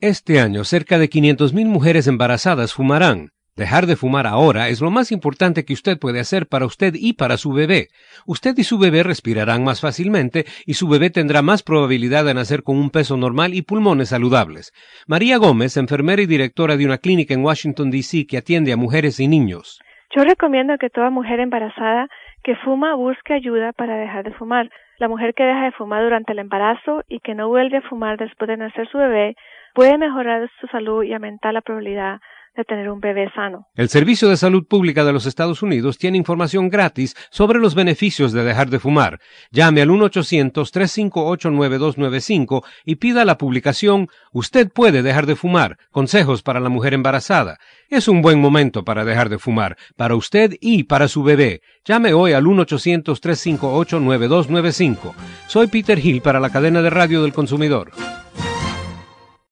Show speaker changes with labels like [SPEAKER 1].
[SPEAKER 1] Este año, cerca de 500.000 mujeres embarazadas fumarán. Dejar de fumar ahora es lo más importante que usted puede hacer para usted y para su bebé. Usted y su bebé respirarán más fácilmente y su bebé tendrá más probabilidad de nacer con un peso normal y pulmones saludables. María Gómez, enfermera y directora de una clínica en Washington, D.C. que atiende a mujeres y niños.
[SPEAKER 2] Yo recomiendo que toda mujer embarazada que fuma busque ayuda para dejar de fumar. La mujer que deja de fumar durante el embarazo y que no vuelve a fumar después de nacer su bebé puede mejorar su salud y aumentar la probabilidad de tener un bebé sano.
[SPEAKER 1] El Servicio de Salud Pública de los Estados Unidos tiene información gratis sobre los beneficios de dejar de fumar. Llame al 1-800-358-9295 y pida la publicación Usted puede dejar de fumar. Consejos para la mujer embarazada. Es un buen momento para dejar de fumar, para usted y para su bebé. Llame hoy al 1-800-358-9295. Soy Peter Hill para la cadena de radio del consumidor.